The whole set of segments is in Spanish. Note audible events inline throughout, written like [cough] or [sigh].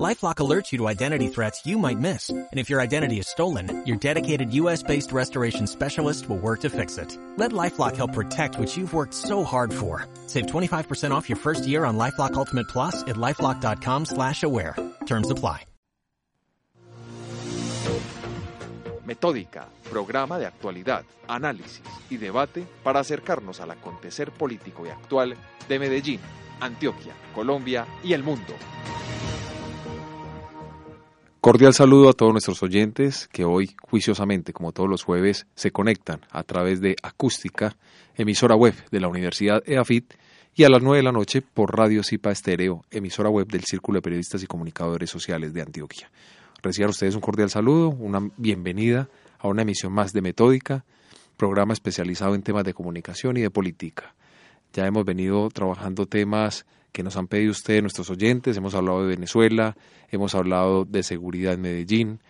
LifeLock alerts you to identity threats you might miss. And if your identity is stolen, your dedicated U.S.-based restoration specialist will work to fix it. Let LifeLock help protect what you've worked so hard for. Save 25% off your first year on LifeLock Ultimate Plus at LifeLock.com slash aware. Terms apply. Metódica, programa de actualidad, análisis y debate para acercarnos al acontecer político y actual de Medellín, Antioquia, Colombia y el mundo. Cordial saludo a todos nuestros oyentes que hoy, juiciosamente, como todos los jueves, se conectan a través de Acústica, emisora web de la Universidad EAFIT, y a las 9 de la noche por Radio Cipa Estéreo, emisora web del Círculo de Periodistas y Comunicadores Sociales de Antioquia. Reciban ustedes un cordial saludo, una bienvenida a una emisión más de Metódica, programa especializado en temas de comunicación y de política. Ya hemos venido trabajando temas que nos han pedido ustedes, nuestros oyentes. Hemos hablado de Venezuela, hemos hablado de seguridad en Medellín,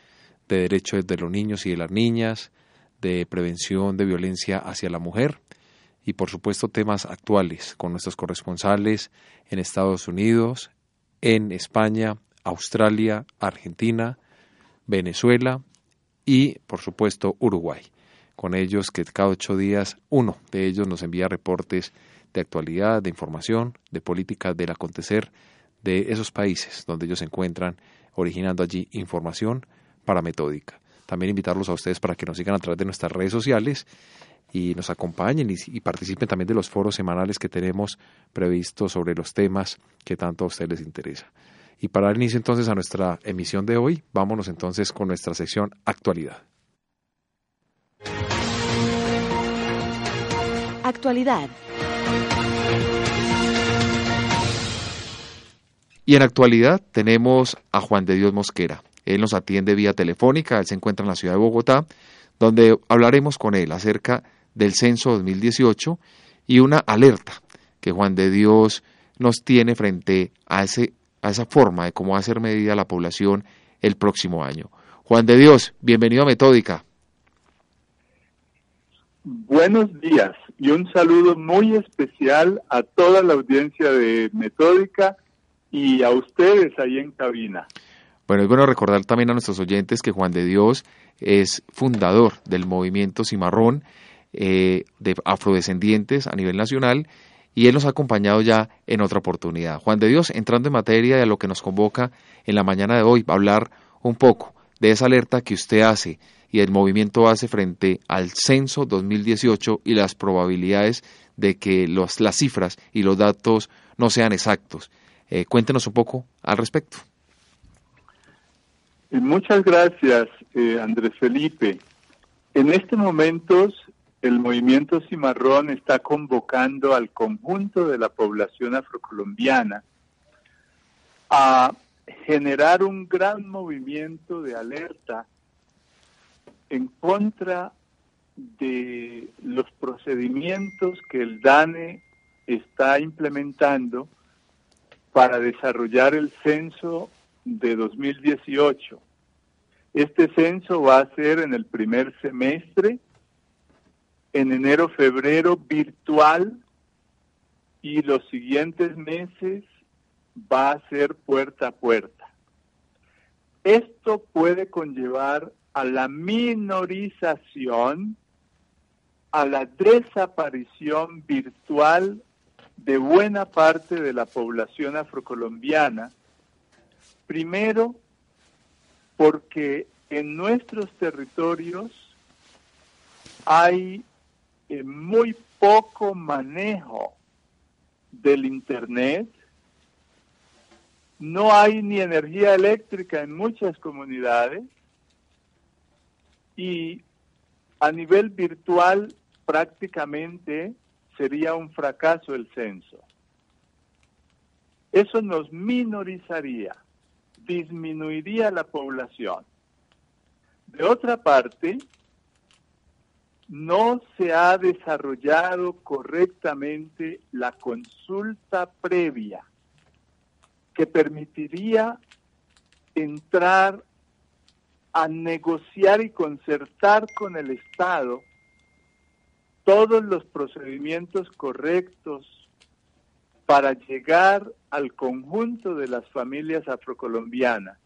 de derechos de los niños y de las niñas, de prevención de violencia hacia la mujer y por supuesto temas actuales con nuestros corresponsales en Estados Unidos, en España, Australia, Argentina, Venezuela y por supuesto Uruguay. Con ellos que cada ocho días uno de ellos nos envía reportes de actualidad, de información, de política del acontecer de esos países donde ellos se encuentran, originando allí información para Metódica. También invitarlos a ustedes para que nos sigan a través de nuestras redes sociales y nos acompañen y, participen también de los foros semanales que tenemos previstos sobre los temas que tanto a ustedes les interesa. Y para dar inicio entonces a nuestra emisión de hoy, vámonos entonces con nuestra sección Actualidad. Actualidad. Y en actualidad tenemos a Juan de Dios Mosquera. Él nos atiende vía telefónica, él se encuentra en la ciudad de Bogotá, donde hablaremos con él acerca del censo 2018 y una alerta que Juan de Dios nos tiene frente a, ese, a esa forma de cómo va a ser medida la población el próximo año. Juan de Dios, bienvenido a Metódica. Buenos días y un saludo muy especial a toda la audiencia de Metódica y a ustedes ahí en cabina. Bueno, es bueno recordar también a nuestros oyentes que Juan de Dios es fundador del movimiento Cimarrón eh, de afrodescendientes a nivel nacional y él nos ha acompañado ya en otra oportunidad. Juan de Dios, entrando en materia de lo que nos convoca en la mañana de hoy, va a hablar un poco de esa alerta que usted hace y el movimiento hace frente al censo 2018 y las probabilidades de que los, las cifras y los datos no sean exactos. Eh, cuéntenos un poco al respecto. Eh, muchas gracias, eh, Andrés Felipe. En este momento, el movimiento Cimarrón está convocando al conjunto de la población afrocolombiana a generar un gran movimiento de alerta en contra de los procedimientos que el DANE está implementando para desarrollar el censo de 2018. Este censo va a ser en el primer semestre, en enero, febrero, virtual, y los siguientes meses va a ser puerta a puerta. Esto puede conllevar a la minorización, a la desaparición virtual de buena parte de la población afrocolombiana, primero porque en nuestros territorios hay eh, muy poco manejo del Internet, no hay ni energía eléctrica en muchas comunidades. Y a nivel virtual prácticamente sería un fracaso el censo. Eso nos minorizaría, disminuiría la población. De otra parte, no se ha desarrollado correctamente la consulta previa que permitiría entrar a negociar y concertar con el Estado todos los procedimientos correctos para llegar al conjunto de las familias afrocolombianas.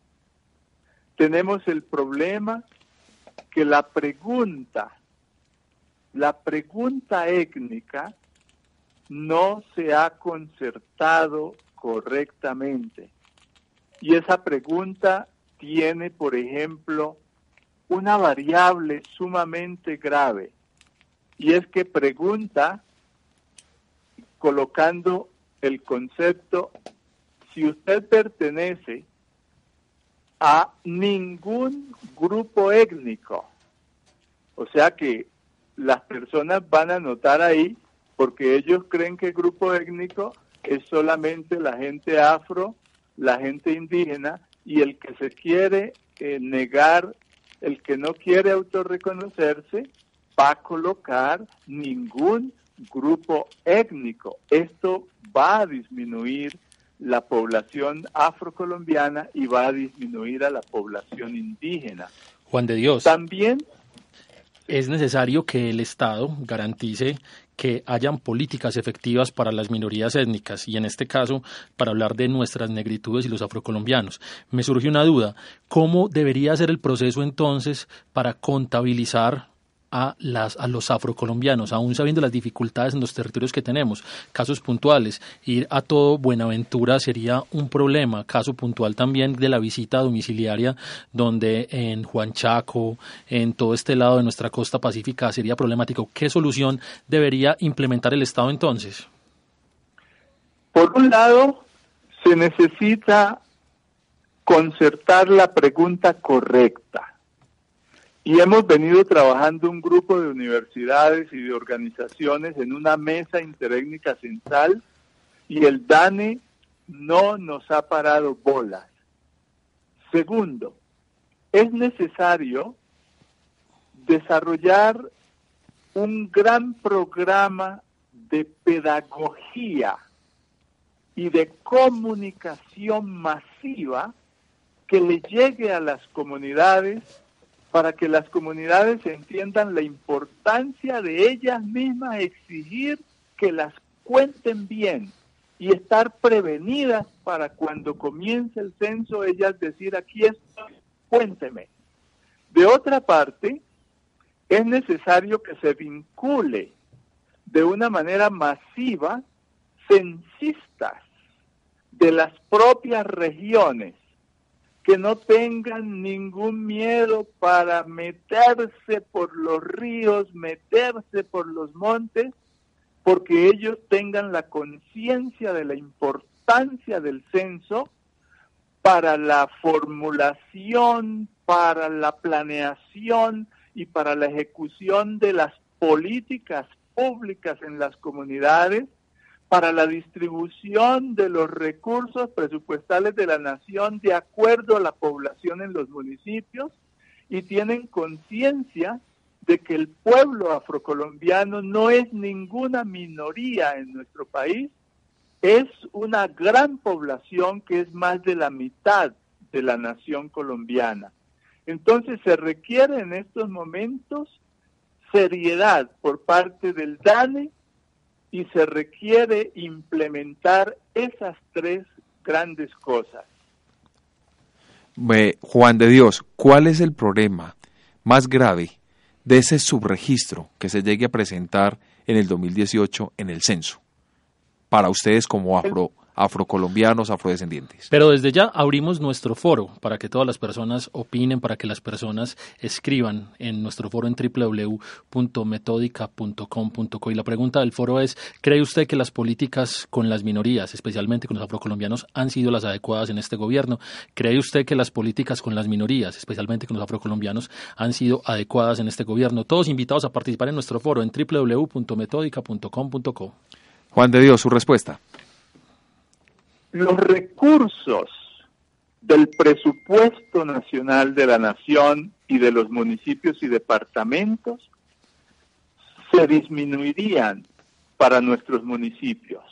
Tenemos el problema que la pregunta, la pregunta étnica no se ha concertado correctamente. Y esa pregunta tiene, por ejemplo, una variable sumamente grave. Y es que pregunta colocando el concepto, si usted pertenece a ningún grupo étnico, o sea que las personas van a notar ahí, porque ellos creen que el grupo étnico es solamente la gente afro, la gente indígena, y el que se quiere eh, negar, el que no quiere autorreconocerse, va a colocar ningún grupo étnico. Esto va a disminuir la población afrocolombiana y va a disminuir a la población indígena. Juan de Dios. También es necesario que el Estado garantice que hayan políticas efectivas para las minorías étnicas y en este caso para hablar de nuestras negritudes y los afrocolombianos. Me surge una duda, ¿cómo debería ser el proceso entonces para contabilizar a, las, a los afrocolombianos, aún sabiendo las dificultades en los territorios que tenemos. Casos puntuales, ir a todo Buenaventura sería un problema. Caso puntual también de la visita domiciliaria, donde en Juan Chaco, en todo este lado de nuestra costa pacífica sería problemático. ¿Qué solución debería implementar el Estado entonces? Por un lado, se necesita concertar la pregunta correcta y hemos venido trabajando un grupo de universidades y de organizaciones en una mesa interétnica central y el DANE no nos ha parado bolas. Segundo, es necesario desarrollar un gran programa de pedagogía y de comunicación masiva que le llegue a las comunidades para que las comunidades entiendan la importancia de ellas mismas exigir que las cuenten bien y estar prevenidas para cuando comience el censo ellas decir aquí estoy, cuénteme. De otra parte, es necesario que se vincule de una manera masiva censistas de las propias regiones que no tengan ningún miedo para meterse por los ríos, meterse por los montes, porque ellos tengan la conciencia de la importancia del censo para la formulación, para la planeación y para la ejecución de las políticas públicas en las comunidades para la distribución de los recursos presupuestales de la nación de acuerdo a la población en los municipios y tienen conciencia de que el pueblo afrocolombiano no es ninguna minoría en nuestro país, es una gran población que es más de la mitad de la nación colombiana. Entonces se requiere en estos momentos seriedad por parte del DANE y se requiere implementar esas tres grandes cosas. Juan de Dios, ¿cuál es el problema más grave de ese subregistro que se llegue a presentar en el 2018 en el censo? Para ustedes como afro, afrocolombianos, afrodescendientes. Pero desde ya abrimos nuestro foro para que todas las personas opinen, para que las personas escriban en nuestro foro en www.metodica.com.co. Y la pregunta del foro es, ¿cree usted que las políticas con las minorías, especialmente con los afrocolombianos, han sido las adecuadas en este gobierno? ¿Cree usted que las políticas con las minorías, especialmente con los afrocolombianos, han sido adecuadas en este gobierno? Todos invitados a participar en nuestro foro en www.metodica.com.co. Juan de Dios, su respuesta los recursos del presupuesto nacional de la nación y de los municipios y departamentos se disminuirían para nuestros municipios.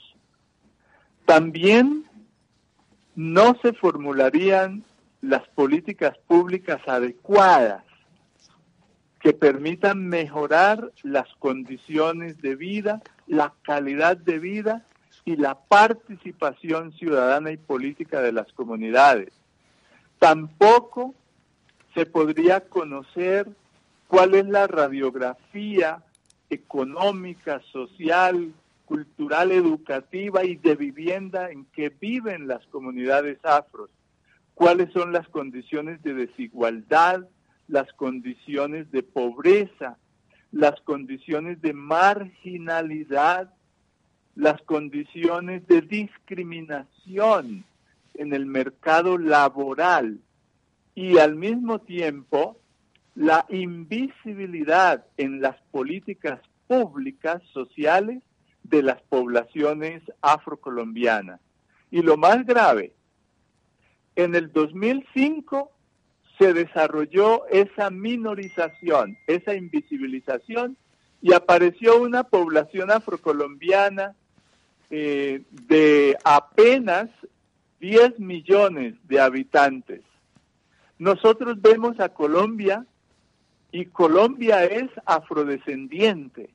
También no se formularían las políticas públicas adecuadas que permitan mejorar las condiciones de vida, la calidad de vida y la participación ciudadana y política de las comunidades. Tampoco se podría conocer cuál es la radiografía económica, social, cultural, educativa y de vivienda en que viven las comunidades afros, cuáles son las condiciones de desigualdad, las condiciones de pobreza, las condiciones de marginalidad, las condiciones de discriminación en el mercado laboral y al mismo tiempo la invisibilidad en las políticas públicas sociales de las poblaciones afrocolombianas. Y lo más grave, en el 2005 se desarrolló esa minorización, esa invisibilización, y apareció una población afrocolombiana eh, de apenas 10 millones de habitantes. Nosotros vemos a Colombia y Colombia es afrodescendiente.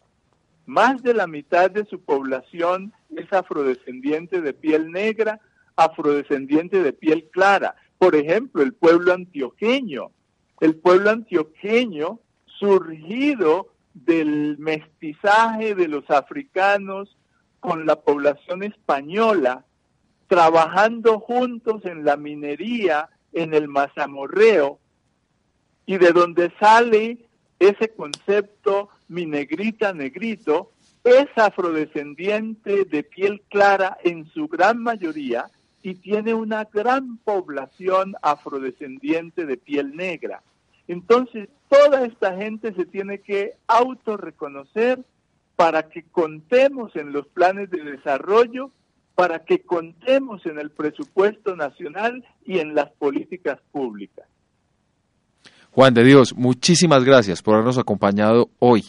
Más de la mitad de su población es afrodescendiente de piel negra, afrodescendiente de piel clara. Por ejemplo, el pueblo antioqueño. El pueblo antioqueño surgido del mestizaje de los africanos con la población española, trabajando juntos en la minería, en el mazamorreo, y de donde sale ese concepto mi negrita negrito, es afrodescendiente de piel clara en su gran mayoría y tiene una gran población afrodescendiente de piel negra. Entonces, toda esta gente se tiene que autorreconocer para que contemos en los planes de desarrollo, para que contemos en el presupuesto nacional y en las políticas públicas. Juan de Dios, muchísimas gracias por habernos acompañado hoy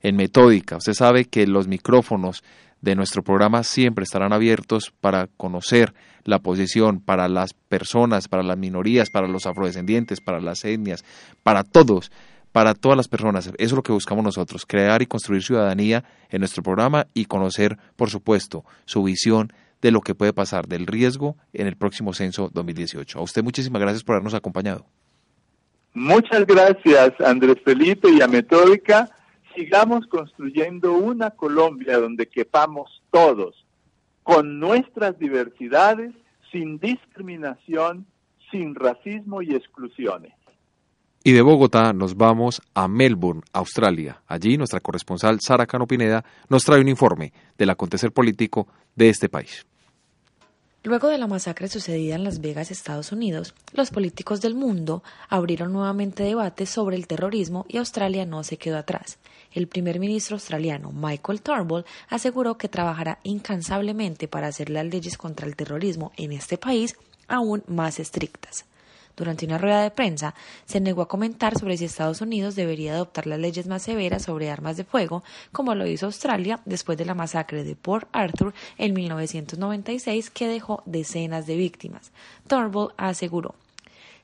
en Metódica. Usted sabe que los micrófonos de nuestro programa siempre estarán abiertos para conocer la posición para las personas, para las minorías, para los afrodescendientes, para las etnias, para todos, para todas las personas. Eso es lo que buscamos nosotros, crear y construir ciudadanía en nuestro programa y conocer, por supuesto, su visión de lo que puede pasar, del riesgo en el próximo censo 2018. A usted muchísimas gracias por habernos acompañado. Muchas gracias, Andrés Felipe y a Metódica sigamos construyendo una Colombia donde quepamos todos, con nuestras diversidades, sin discriminación, sin racismo y exclusiones. Y de Bogotá nos vamos a Melbourne, Australia. Allí nuestra corresponsal Sara Cano Pineda nos trae un informe del acontecer político de este país. Luego de la masacre sucedida en Las Vegas, Estados Unidos, los políticos del mundo abrieron nuevamente debates sobre el terrorismo y Australia no se quedó atrás. El primer ministro australiano Michael Turnbull aseguró que trabajará incansablemente para hacer las leyes contra el terrorismo en este país aún más estrictas. Durante una rueda de prensa, se negó a comentar sobre si Estados Unidos debería adoptar las leyes más severas sobre armas de fuego, como lo hizo Australia después de la masacre de Port Arthur en 1996 que dejó decenas de víctimas. Turnbull aseguró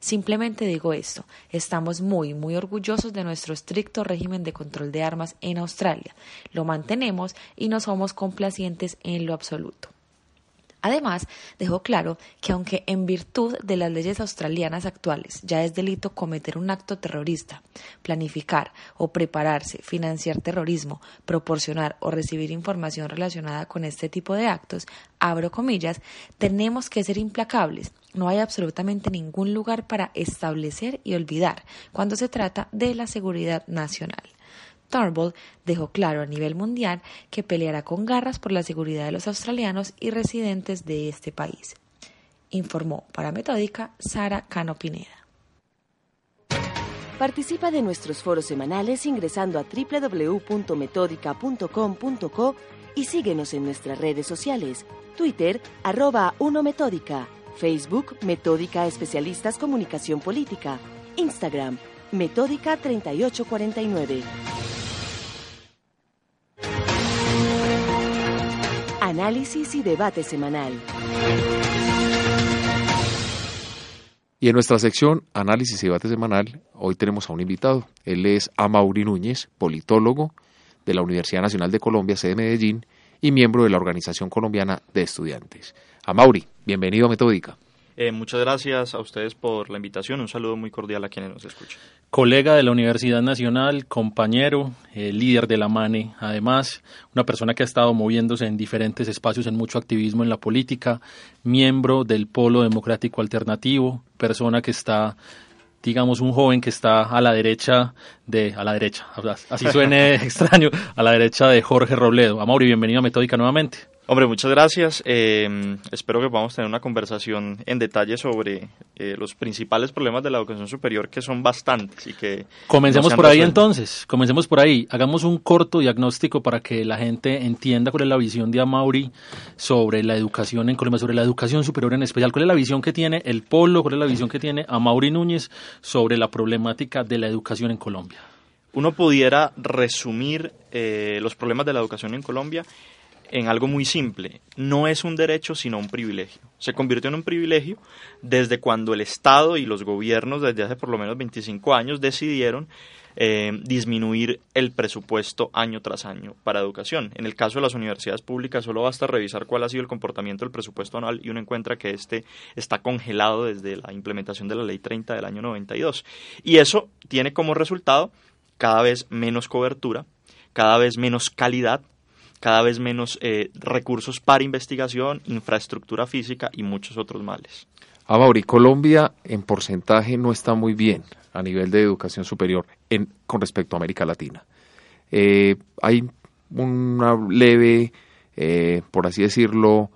Simplemente digo esto, estamos muy, muy orgullosos de nuestro estricto régimen de control de armas en Australia. Lo mantenemos y no somos complacientes en lo absoluto. Además, dejó claro que aunque en virtud de las leyes australianas actuales ya es delito cometer un acto terrorista, planificar o prepararse, financiar terrorismo, proporcionar o recibir información relacionada con este tipo de actos, abro comillas, tenemos que ser implacables. No hay absolutamente ningún lugar para establecer y olvidar cuando se trata de la seguridad nacional. Turnbull dejó claro a nivel mundial que peleará con garras por la seguridad de los australianos y residentes de este país. Informó para Metódica Sara Cano Pineda. Participa de nuestros foros semanales ingresando a www.metódica.com.co y síguenos en nuestras redes sociales, Twitter, arroba 1 Metódica, Facebook, Metódica Especialistas Comunicación Política, Instagram, Metódica 3849. Análisis y debate semanal. Y en nuestra sección Análisis y Debate Semanal, hoy tenemos a un invitado. Él es Amaury Núñez, politólogo de la Universidad Nacional de Colombia, sede Medellín, y miembro de la Organización Colombiana de Estudiantes. Amaury, bienvenido a Metódica. Eh, muchas gracias a ustedes por la invitación. Un saludo muy cordial a quienes nos escuchan. Colega de la Universidad Nacional, compañero, eh, líder de la MANE, además, una persona que ha estado moviéndose en diferentes espacios en mucho activismo en la política, miembro del Polo Democrático Alternativo, persona que está digamos, un joven que está a la derecha de, a la derecha, así suene [laughs] extraño, a la derecha de Jorge Robledo. Amaury, bienvenido a Metódica nuevamente. Hombre, muchas gracias. Eh, espero que podamos tener una conversación en detalle sobre eh, los principales problemas de la educación superior, que son bastantes y que... Comencemos por ahí entonces, comencemos por ahí. Hagamos un corto diagnóstico para que la gente entienda cuál es la visión de Amaury sobre la educación en Colombia, sobre la educación superior en especial. ¿Cuál es la visión que tiene el Polo, cuál es la visión que tiene Amaury Núñez sobre la problemática de la educación en Colombia? Uno pudiera resumir eh, los problemas de la educación en Colombia en algo muy simple. No es un derecho, sino un privilegio. Se convirtió en un privilegio desde cuando el Estado y los gobiernos, desde hace por lo menos 25 años, decidieron eh, disminuir el presupuesto año tras año para educación. En el caso de las universidades públicas, solo basta revisar cuál ha sido el comportamiento del presupuesto anual y uno encuentra que este está congelado desde la implementación de la Ley 30 del año 92. Y eso tiene como resultado cada vez menos cobertura, cada vez menos calidad cada vez menos eh, recursos para investigación, infraestructura física y muchos otros males. Ah, Colombia en porcentaje no está muy bien a nivel de educación superior en, con respecto a América Latina. Eh, hay una leve, eh, por así decirlo,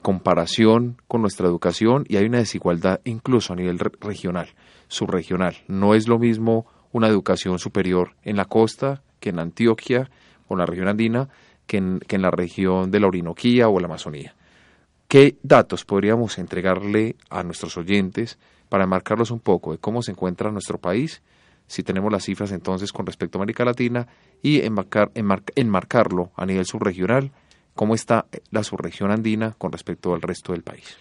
comparación con nuestra educación y hay una desigualdad incluso a nivel regional, subregional. No es lo mismo una educación superior en la costa que en Antioquia o en la región andina que en, la región de la Orinoquía o la Amazonía. ¿Qué datos podríamos entregarle a nuestros oyentes para enmarcarlos un poco de cómo se encuentra nuestro país, si tenemos las cifras entonces con respecto a América Latina, y enmarcar, enmarcarlo a nivel subregional, cómo está la subregión andina con respecto al resto del país?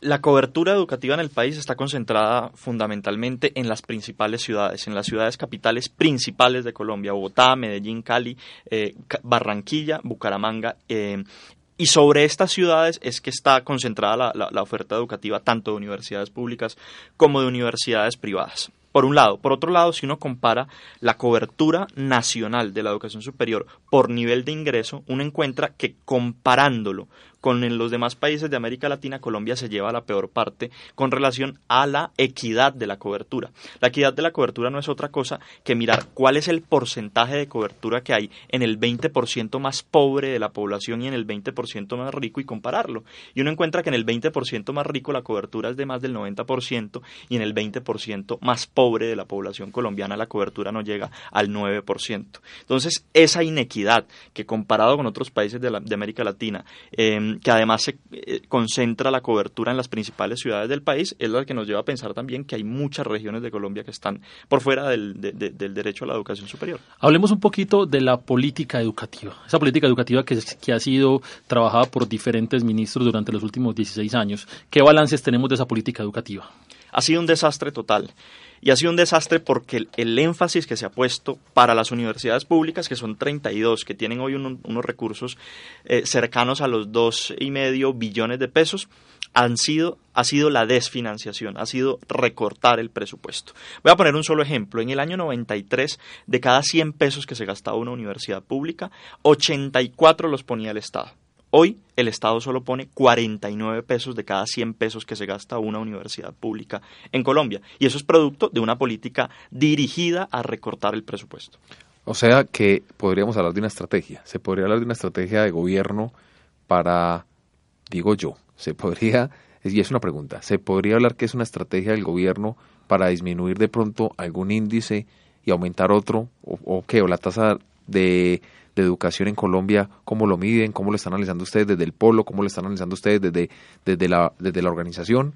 La cobertura educativa en el país está concentrada fundamentalmente en las principales ciudades, en las ciudades capitales principales de Colombia, Bogotá, Medellín, Cali, eh, Barranquilla, Bucaramanga. Eh, y sobre estas ciudades es que está concentrada la oferta educativa tanto de universidades públicas como de universidades privadas por un lado. Por otro lado, si uno compara la cobertura nacional de la educación superior por nivel de ingreso, uno encuentra que comparándolo con los demás países de América Latina, Colombia se lleva la peor parte con relación a la equidad de la cobertura. La equidad de la cobertura no es otra cosa que mirar cuál es el porcentaje de cobertura que hay en el 20% más pobre de la población y en el 20% más rico y compararlo. Y uno encuentra que en el 20% más rico la cobertura es de más del 90% y en el 20% más pobre de la población colombiana la cobertura no llega al 9%. Entonces, esa inequidad que comparado con otros países de, América Latina, eh, que además se eh, concentra la cobertura en las principales ciudades del país, es la que nos lleva a pensar también que hay muchas regiones de Colombia que están por fuera del, derecho a la educación superior. Hablemos un poquito de la política educativa, esa política educativa que, que ha sido trabajada por diferentes ministros durante los últimos 16 años. ¿Qué balances tenemos de esa política educativa? Ha sido un desastre total. Y ha sido un desastre porque el, énfasis que se ha puesto para las universidades públicas, que son 32, que tienen hoy unos recursos eh, cercanos a los dos y medio billones de pesos, han sido, ha sido la desfinanciación, ha sido recortar el presupuesto. Voy a poner un solo ejemplo. En el año 93, de cada 100 pesos que se gastaba una universidad pública, 84 los ponía el Estado. Hoy el Estado solo pone 49 pesos de cada 100 pesos que se gasta una universidad pública en Colombia. Y eso es producto de una política dirigida a recortar el presupuesto. O sea que podríamos hablar de una estrategia. Se podría hablar de una estrategia de gobierno para, digo yo, se podría, y es una pregunta, ¿se podría hablar que es una estrategia del gobierno para disminuir de pronto algún índice y aumentar otro? ¿O, o qué? ¿O la tasa de de educación en Colombia, cómo lo miden, cómo lo están analizando ustedes desde el polo, cómo lo están analizando ustedes desde, desde, la, desde la organización,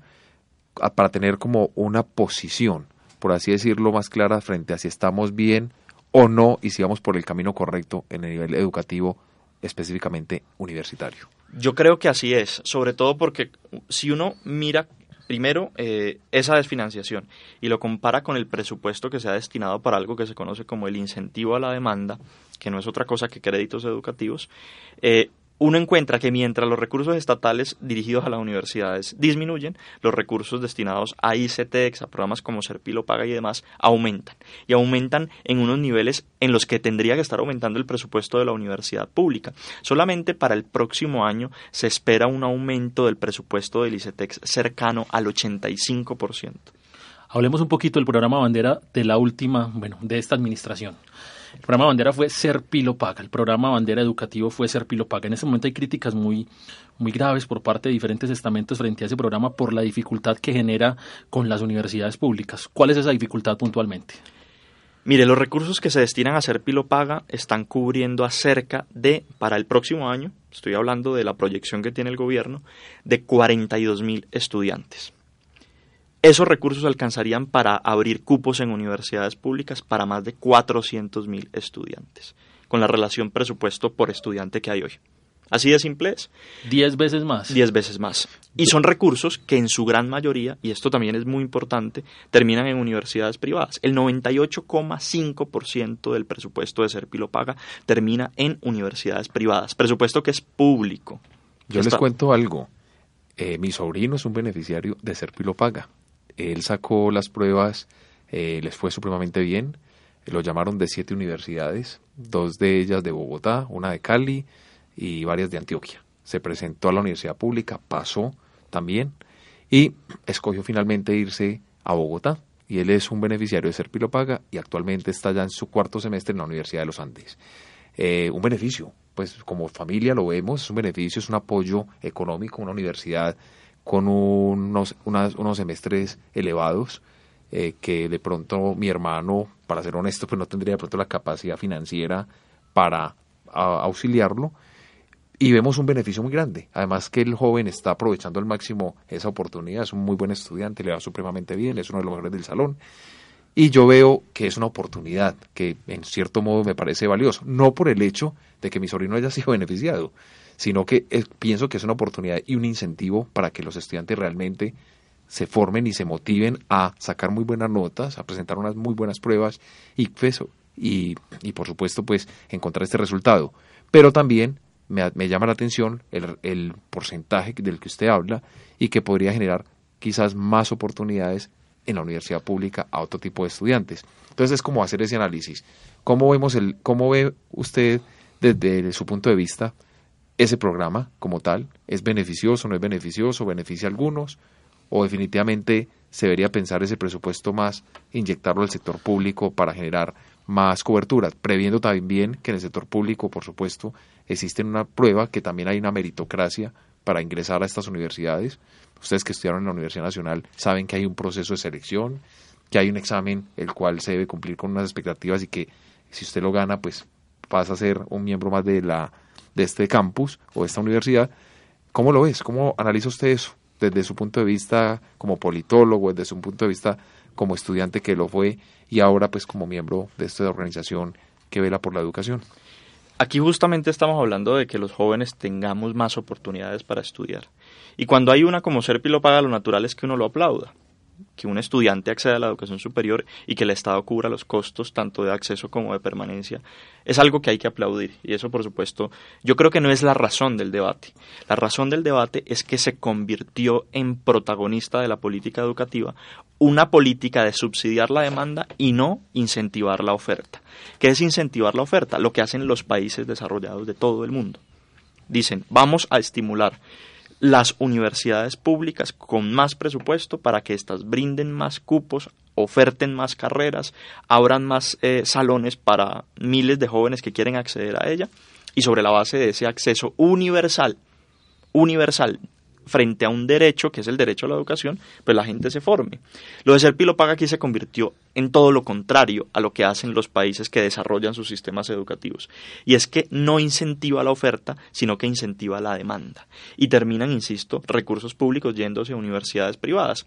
para tener como una posición, por así decirlo, más clara frente a si estamos bien o no y si vamos por el camino correcto en el nivel educativo específicamente universitario. Yo creo que así es, sobre todo porque si uno mira primero eh, esa desfinanciación y lo compara con el presupuesto que se ha destinado para algo que se conoce como el incentivo a la demanda, que no es otra cosa que créditos educativos, eh, uno encuentra que mientras los recursos estatales dirigidos a las universidades disminuyen, los recursos destinados a ICTEX, a programas como Serpilo Paga y demás, aumentan. Y aumentan en unos niveles en los que tendría que estar aumentando el presupuesto de la universidad pública. Solamente para el próximo año se espera un aumento del presupuesto del ICETEX cercano al 85%. Hablemos un poquito del programa bandera de la última, bueno, de esta administración. El programa bandera fue Ser Pilo Paga, el programa bandera educativo fue Ser Pilo Paga. En ese momento hay críticas muy, muy graves por parte de diferentes estamentos frente a ese programa por la dificultad que genera con las universidades públicas. ¿Cuál es esa dificultad puntualmente? Mire, los recursos que se destinan a Ser Pilo Paga están cubriendo acerca de, para el próximo año, estoy hablando de la proyección que tiene el gobierno, de 42 mil estudiantes. Esos recursos alcanzarían para abrir cupos en universidades públicas para más de 400.000 estudiantes, con la relación presupuesto por estudiante que hay hoy. Así de simple es. Diez veces más. Diez veces más. Y son recursos que en su gran mayoría, y esto también es muy importante, terminan en universidades privadas. El 98,5% del presupuesto de Serpilo Paga termina en universidades privadas. Presupuesto que es público. Yo les cuento algo. Eh, mi sobrino es un beneficiario de Serpilo Paga. Él sacó las pruebas, eh, les fue supremamente bien. Lo llamaron de siete universidades, dos de ellas de Bogotá, una de Cali y varias de Antioquia. Se presentó a la universidad pública, pasó también y escogió finalmente irse a Bogotá. Y él es un beneficiario de Serpilo Paga y actualmente está ya en su cuarto semestre en la Universidad de los Andes. Eh, un beneficio, pues como familia lo vemos, es un beneficio, es un apoyo económico, una universidad con unos, unos semestres elevados, eh, que de pronto mi hermano, para ser honesto, pues no tendría de pronto la capacidad financiera para auxiliarlo. Y vemos un beneficio muy grande. Además que el joven está aprovechando al máximo esa oportunidad, es un muy buen estudiante, le va supremamente bien, es uno de los mejores del salón. Y yo veo que es una oportunidad que en cierto modo me parece valioso, no por el hecho de que mi sobrino haya sido [laughs] beneficiado, sino que pienso que es una oportunidad y un incentivo para que los estudiantes realmente se formen y se motiven a sacar muy buenas notas, a presentar unas muy buenas pruebas y, pues, y, y por supuesto pues encontrar este resultado. Pero también me, me llama la atención el, el porcentaje del que usted habla y que podría generar quizás más oportunidades en la universidad pública a otro tipo de estudiantes. Entonces es como hacer ese análisis. ¿Cómo vemos el, cómo ve usted desde su punto de vista ese programa como tal? ¿Es beneficioso, no es beneficioso, beneficia a algunos? ¿O definitivamente se debería pensar ese presupuesto más, inyectarlo al sector público para generar más cobertura? Previendo también que en el sector público, por supuesto, existe una prueba que también hay una meritocracia para ingresar a estas universidades. Ustedes que estudiaron en la Universidad Nacional saben que hay un proceso de selección, que hay un examen el cual se debe cumplir con unas expectativas y que si usted lo gana, pues pasa a ser un miembro más de la de este campus o de esta universidad. ¿Cómo lo ves? ¿Cómo analiza usted eso desde su punto de vista como politólogo, desde su punto de vista como estudiante que lo fue y ahora pues como miembro de esta organización que vela por la educación? Aquí justamente estamos hablando de que los jóvenes tengamos más oportunidades para estudiar. Y cuando hay una como Serpi lo paga, lo natural es que uno lo aplauda que un estudiante acceda a la educación superior y que el Estado cubra los costos tanto de acceso como de permanencia, es algo que hay que aplaudir. Y eso, por supuesto, yo creo que no es la razón del debate. La razón del debate es que se convirtió en protagonista de la política educativa una política de subsidiar la demanda y no incentivar la oferta. ¿Qué es incentivar la oferta? Lo que hacen los países desarrollados de todo el mundo. Dicen, vamos a estimular las universidades públicas con más presupuesto para que éstas brinden más cupos, oferten más carreras, abran más eh, salones para miles de jóvenes que quieren acceder a ella y sobre la base de ese acceso universal, universal frente a un derecho, que es el derecho a la educación, pues la gente se forme. Lo de ser pilo paga aquí se convirtió en todo lo contrario a lo que hacen los países que desarrollan sus sistemas educativos. Y es que no incentiva la oferta, sino que incentiva la demanda. Y terminan, insisto, recursos públicos yéndose a universidades privadas.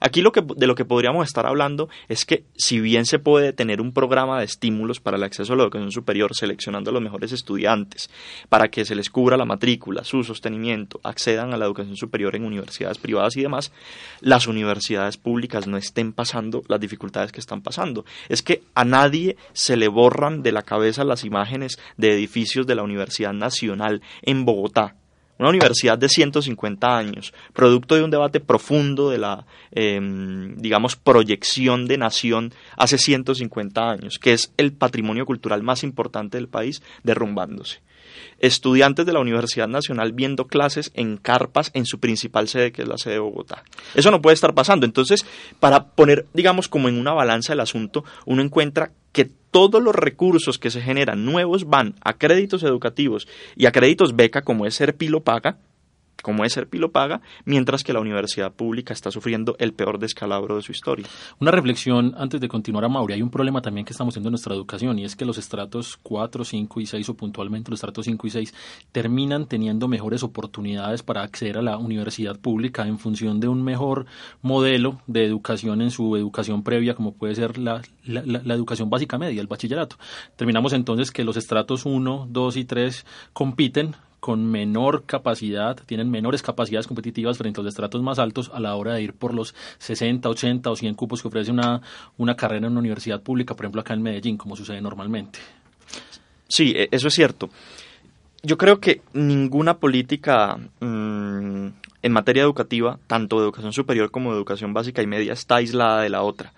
Aquí lo que, de lo que podríamos estar hablando es que si bien se puede tener un programa de estímulos para el acceso a la educación superior, seleccionando a los mejores estudiantes, para que se les cubra la matrícula, su sostenimiento, accedan a la educación superior en universidades privadas y demás, las universidades públicas no estén pasando las dificultades que están pasando. Es que a nadie se le borran de la cabeza las imágenes de edificios de la Universidad Nacional en Bogotá, una universidad de 150 años, producto de un debate profundo de la, em, digamos, proyección de nación hace 150 años, que es el patrimonio cultural más importante del país, derrumbándose estudiantes de la Universidad Nacional viendo clases en carpas en su principal sede, que es la sede de Bogotá. Eso no puede estar pasando. Entonces, para poner, digamos, como en una balanza el asunto, uno encuentra que todos los recursos que se generan nuevos van a créditos educativos y a créditos beca, como es ser Pilo Paga, como es ser Pilo Paga, mientras que la universidad pública está sufriendo el peor descalabro de su historia. Una reflexión antes de continuar a Mauri. Hay un problema también que estamos teniendo en nuestra educación y es que los estratos 4, 5 y 6 o puntualmente los estratos 5 y 6 terminan teniendo mejores oportunidades para acceder a la universidad pública en función de un mejor modelo de educación en su educación previa como puede ser la, la, la educación básica media, el bachillerato. Terminamos entonces que los estratos 1, 2 y 3 compiten con menor capacidad, tienen menores capacidades competitivas frente a los estratos más altos a la hora de ir por los 60, 80 o 100 cupos que ofrece una, una carrera en una universidad pública, por ejemplo acá en Medellín, como sucede normalmente. Sí, e, eso es cierto. Yo creo que ninguna política mmm, en materia educativa, tanto de educación superior como de educación básica y media, está aislada de la otra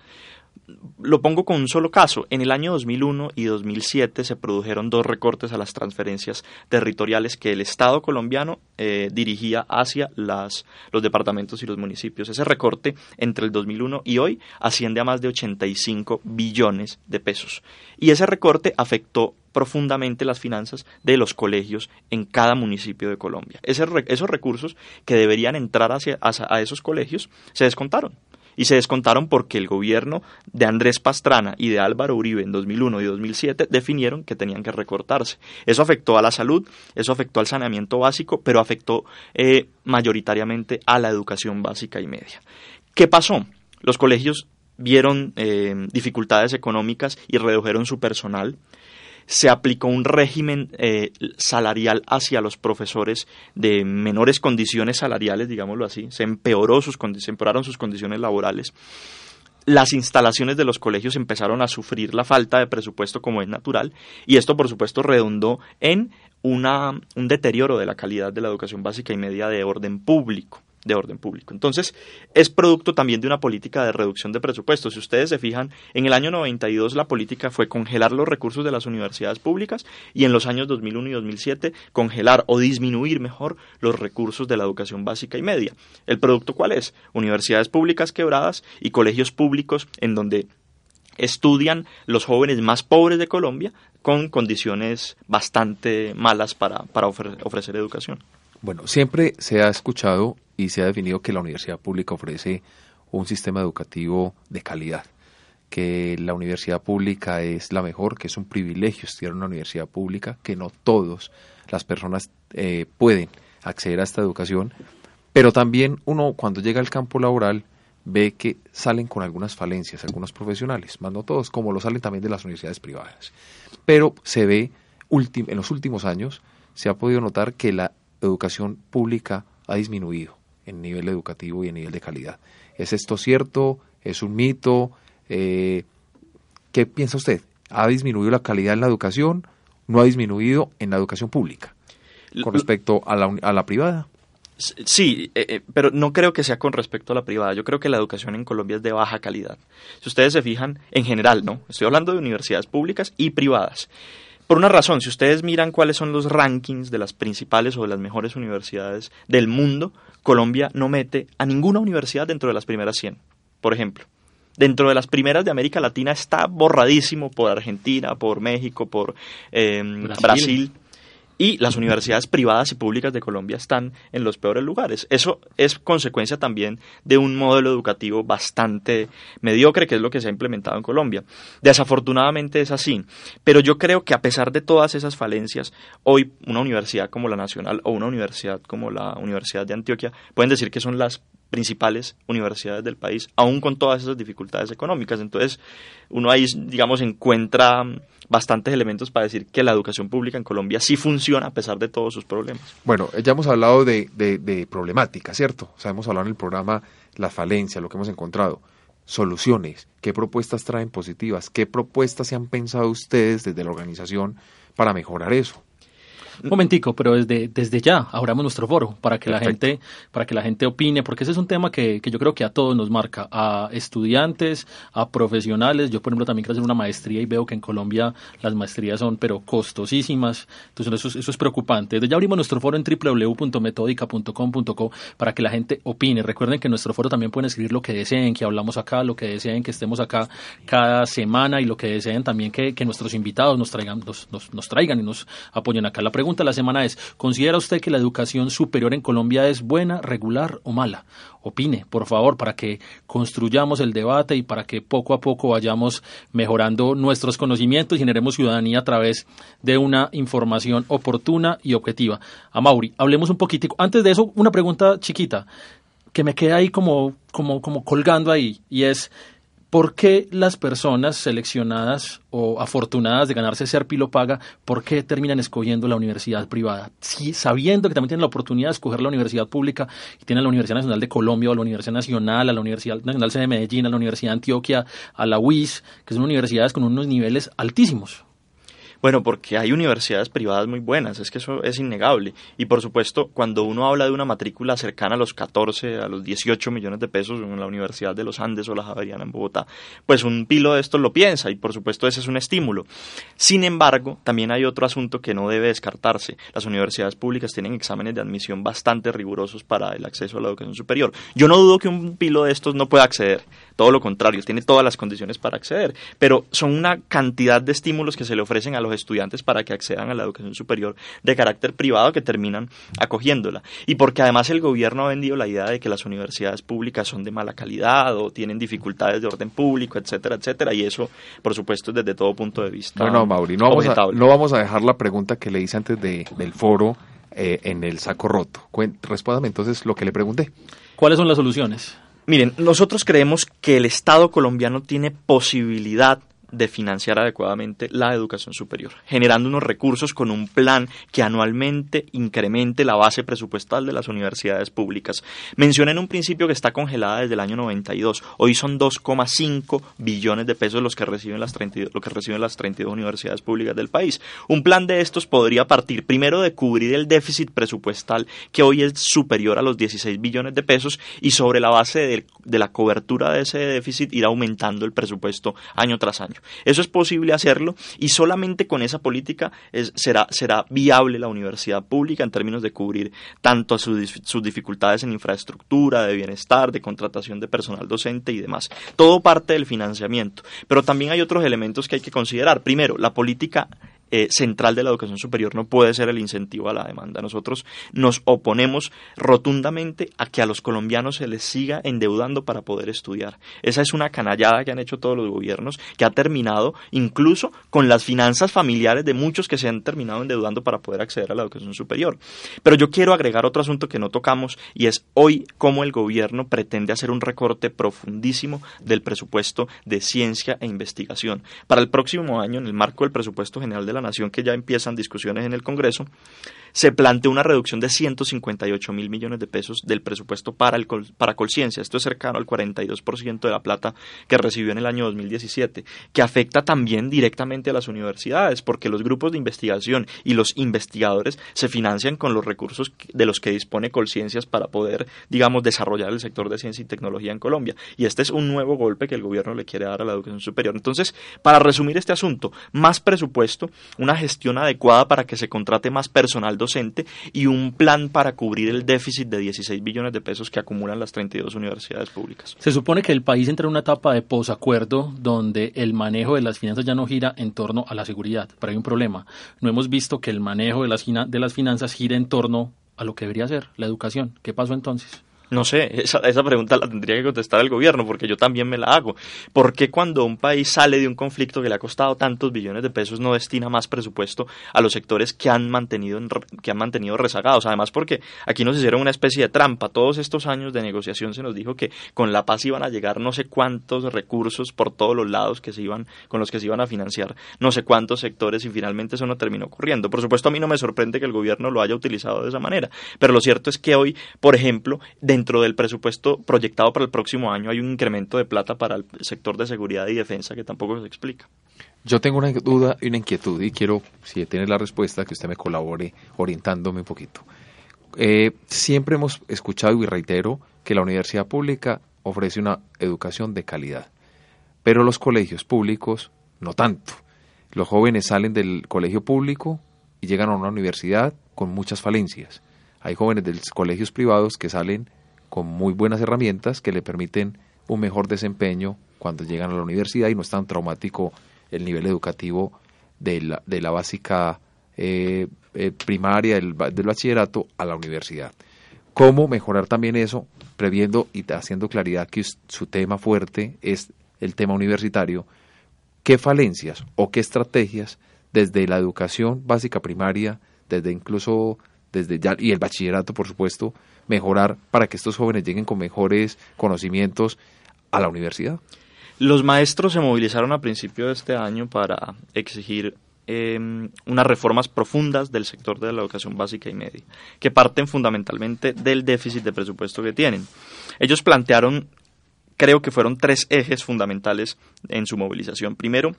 lo pongo con un solo caso. En el año 2001 y 2007 se produjeron dos recortes a las transferencias territoriales que el Estado colombiano eh, dirigía hacia las, los departamentos y los municipios. Ese recorte entre el 2001 y hoy asciende a más de 85 billones de pesos. Y ese recorte afectó profundamente las finanzas de los colegios en cada municipio de Colombia. esos recursos que deberían entrar hacia, a esos colegios se descontaron y se descontaron porque el gobierno de Andrés Pastrana y de Álvaro Uribe en 2001 y 2007 definieron que tenían que recortarse. Eso afectó a la salud, eso afectó al saneamiento básico, pero afectó eh, mayoritariamente a la educación básica y media. ¿Qué pasó? Los colegios vieron eh, dificultades económicas y redujeron su personal se aplicó un régimen eh, salarial hacia los profesores de menores condiciones salariales, digámoslo así, se, se empeoraron sus condiciones laborales. Las instalaciones de los colegios empezaron a sufrir la falta de presupuesto como es natural y esto por supuesto redundó en una, un deterioro de la calidad de la educación básica y media de orden público de orden público. Entonces, es producto también de una política de reducción de presupuestos. Si ustedes se fijan, en el año 92 la política fue congelar los recursos de las universidades públicas y en los años 2001 y 2007 congelar o disminuir mejor los recursos de la educación básica y media. ¿El producto cuál es? Universidades públicas quebradas y colegios públicos en donde estudian los jóvenes más pobres de Colombia con condiciones bastante malas para, para ofrecer educación. Bueno, siempre se ha escuchado y se ha definido que la universidad pública ofrece un sistema educativo de calidad, que la universidad pública es la mejor, que es un privilegio estudiar en una universidad pública, que no todas las personas eh, pueden acceder a esta educación, pero también uno cuando llega al campo laboral ve que salen con algunas falencias algunos profesionales, más no todos, como lo salen también de las universidades privadas. Pero se ve, en los últimos años, se ha podido notar que la educación pública ha disminuido en nivel educativo y en nivel de calidad. ¿Es esto cierto? ¿Es un mito? Eh, ¿Qué piensa usted? ¿Ha disminuido la calidad en la educación? ¿No ha disminuido en la educación pública con respecto a la, a la privada? Sí, eh, eh, pero no creo que sea con respecto a la privada. Yo creo que la educación en Colombia es de baja calidad. Si ustedes se fijan, en general, ¿no? Estoy hablando de universidades públicas y privadas. Por una razón, si ustedes miran cuáles son los rankings de las principales o de las mejores universidades del mundo, Colombia no mete a ninguna universidad dentro de las primeras 100, por ejemplo. Dentro de las primeras de América Latina está borradísimo por Argentina, por México, por eh, Brasil y las universidades privadas y públicas de Colombia están en los peores lugares. Eso es consecuencia también de un modelo educativo bastante mediocre, que es lo que se ha implementado en Colombia. Desafortunadamente es así, pero yo creo que a pesar de todas esas falencias, hoy una universidad como la Nacional o una universidad como la Universidad de Antioquia pueden decir que son las principales universidades del país, aún con todas esas dificultades económicas. Entonces, uno ahí, digamos, encuentra bastantes elementos para decir que la educación pública en Colombia sí funciona a pesar de todos sus problemas. Bueno, ya hemos hablado de, de, de problemática, ¿cierto? O sea, hemos hablado en el programa la falencia, lo que hemos encontrado. Soluciones, ¿qué propuestas traen positivas? ¿Qué propuestas se han pensado ustedes desde la organización para mejorar eso? Un momentico, pero desde, desde ya abramos nuestro foro para que la gente, para que la gente opine, porque ese es un tema que, que, yo creo que a todos nos marca, a estudiantes, a profesionales. Yo, por ejemplo, también quiero hacer una maestría y veo que en Colombia las maestrías son pero costosísimas. Entonces eso, es, eso es preocupante. Desde ya abrimos nuestro foro en www.metódica.com.co para que la gente opine. Recuerden que en nuestro foro también pueden escribir lo que deseen, que hablamos acá, lo que deseen que estemos acá cada semana y lo que deseen también que, que nuestros invitados nos traigan, nos, nos, nos traigan y nos apoyen acá. La pregunta pregunta de la semana es, ¿considera usted que la educación superior en Colombia es buena, regular o mala? Opine, por favor, para que construyamos el debate y para que poco a poco vayamos mejorando nuestros conocimientos y generemos ciudadanía a través de una información oportuna y objetiva. A Mauri, hablemos un poquitico. Antes de eso, una pregunta chiquita que me queda ahí como, como, como colgando ahí y es ¿Por qué las personas seleccionadas o afortunadas de ganarse ser pilo paga, por qué terminan escogiendo la universidad privada? Si, sabiendo que también tienen la oportunidad de escoger la universidad pública y tienen la Universidad Nacional de Colombia o la Universidad Nacional, a la Universidad Nacional de Medellín, a la Universidad de Antioquia, a la UIS, que son universidades con unos niveles altísimos. Bueno, porque hay universidades privadas muy buenas, es que eso es innegable. Y por supuesto, cuando uno habla de una matrícula cercana a los 14, a los 18 millones de pesos en la Universidad de los Andes o la Javeriana en Bogotá, pues un pilo de esto lo piensa y por supuesto ese es un estímulo. Sin embargo, también hay otro asunto que no debe descartarse. Las universidades públicas tienen exámenes de admisión bastante rigurosos para el acceso a la educación superior. Yo no dudo que un pilo de estos no pueda acceder, todo lo contrario, tiene todas las condiciones para acceder, pero son una cantidad de estímulos que se le ofrecen a los estudiantes para que accedan a la educación superior de carácter privado que terminan acogiéndola. Y porque además el gobierno ha vendido la idea de que las universidades públicas son de mala calidad o tienen dificultades de orden público, etcétera, etcétera, y eso, por supuesto, desde todo punto de vista. Bueno, Mauri, no vamos, a, no vamos a dejar la pregunta que le hice antes de, del foro eh, en el saco roto. Respóndame entonces lo que le pregunté. ¿Cuáles son las soluciones? Miren, nosotros creemos que el Estado colombiano tiene posibilidad de financiar adecuadamente la educación superior, generando unos recursos con un plan que anualmente incremente la base presupuestal de las universidades públicas. Mencioné en un principio que está congelada desde el año 92. Hoy son 2,5 billones de pesos los que reciben las 32, lo que reciben las 32 universidades públicas del país. Un plan de estos podría partir primero de cubrir el déficit presupuestal que hoy es superior a los 16 billones de pesos y sobre la base de, de la cobertura de ese déficit ir aumentando el presupuesto año tras año. Eso es posible hacerlo y solamente con esa política será, será viable la universidad pública en términos de cubrir tanto sus, sus dificultades en infraestructura, de bienestar, de contratación de personal docente y demás. Todo parte del financiamiento. Pero también hay otros elementos que hay que considerar. Primero, la política eh, central de la educación superior no puede ser el incentivo a la demanda. Nosotros nos oponemos rotundamente a que a los colombianos se les siga endeudando para poder estudiar. Esa es una canallada que han hecho todos los gobiernos, que ha terminado incluso con las finanzas familiares de muchos que se han terminado endeudando para poder acceder a la educación superior. Pero yo quiero agregar otro asunto que no tocamos y es hoy cómo el gobierno pretende hacer un recorte profundísimo del presupuesto de ciencia e investigación. Para el próximo año, en el marco del presupuesto general de la Nación que ya empiezan discusiones en el Congreso, se plantea una reducción de 158 mil millones de pesos del presupuesto para, el, para Colciencia. Esto es cercano al 42% de la plata que recibió en el año 2017, que afecta también directamente a las universidades, porque los grupos de investigación y los investigadores se financian con los recursos de los que dispone Colciencias para poder, digamos, desarrollar el sector de ciencia y tecnología en Colombia. Y este es un nuevo golpe que el gobierno le quiere dar a la educación superior. Entonces, para resumir este asunto, más presupuesto, una gestión adecuada para que se contrate más personal docente y un plan para cubrir el déficit de 16 billones de pesos que acumulan las 32 universidades públicas. Se supone que el país entra en una etapa de posacuerdo donde el manejo de las finanzas ya no gira en torno a la seguridad, pero hay un problema. No hemos visto que el manejo de las, de las finanzas gire en torno a lo que debería ser, la educación. ¿Qué pasó entonces? No sé, esa, esa, pregunta la tendría que contestar el gobierno, porque yo también me la hago. ¿Por qué cuando un país sale de un conflicto que le ha costado tantos billones de pesos no destina más presupuesto a los sectores que han mantenido, que han mantenido rezagados? Además, porque aquí nos hicieron una especie de trampa. Todos estos años de negociación se nos dijo que con la paz iban a llegar no sé cuántos recursos por todos los lados que se iban, con los que se iban a financiar no sé cuántos sectores y finalmente eso no terminó ocurriendo. Por supuesto, a mí no me sorprende que el gobierno lo haya utilizado de esa manera, pero lo cierto es que hoy, por ejemplo, dentro del presupuesto proyectado para el próximo año hay un incremento de plata para el sector de seguridad y defensa que tampoco se explica. Yo tengo una duda y una inquietud y quiero, si tiene la respuesta, que usted me colabore orientándome un poquito. Eh, siempre hemos escuchado y reitero que la universidad pública ofrece una educación de calidad, pero los colegios públicos no tanto. Los jóvenes salen del colegio público y llegan a una universidad con muchas falencias. Hay jóvenes de colegios privados que salen con muy buenas herramientas que le permiten un mejor desempeño cuando llegan a la universidad y no es tan traumático el nivel educativo de la, de la básica eh, eh, primaria, del, del bachillerato a la universidad. ¿Cómo mejorar también eso, previendo y haciendo claridad que su tema fuerte es el tema universitario? ¿Qué falencias o qué estrategias desde la educación básica primaria, desde incluso desde ya, y el bachillerato, por supuesto, mejorar para que estos jóvenes lleguen con mejores conocimientos a la universidad? Los maestros se movilizaron a principio de este año para exigir em, unas reformas profundas del sector de la educación básica y media, que parten fundamentalmente del déficit de presupuesto que tienen. Ellos plantearon, creo que fueron tres ejes fundamentales en su movilización. Primero,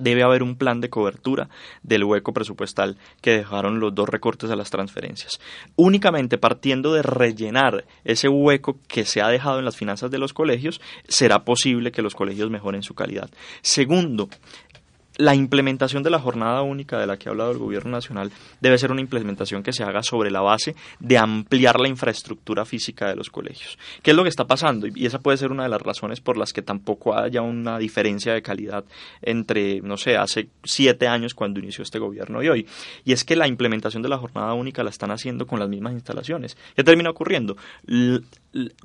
debe haber un plan de cobertura del hueco presupuestal que dejaron los dos recortes a las transferencias. Únicamente partiendo de rellenar ese hueco que se ha dejado en las finanzas de los colegios, será posible que los colegios mejoren su calidad. Segundo, la implementación de la jornada única de la que ha hablado el Gobierno Nacional debe ser una implementación que se haga sobre la base de ampliar la infraestructura física de los colegios. ¿Qué es lo que está pasando? Y esa puede ser una de las razones por las que tampoco haya una diferencia de calidad entre, no sé, hace siete años cuando inició este gobierno y hoy. Y es que la implementación de la jornada única la están haciendo con las mismas instalaciones. ¿Qué termina ocurriendo?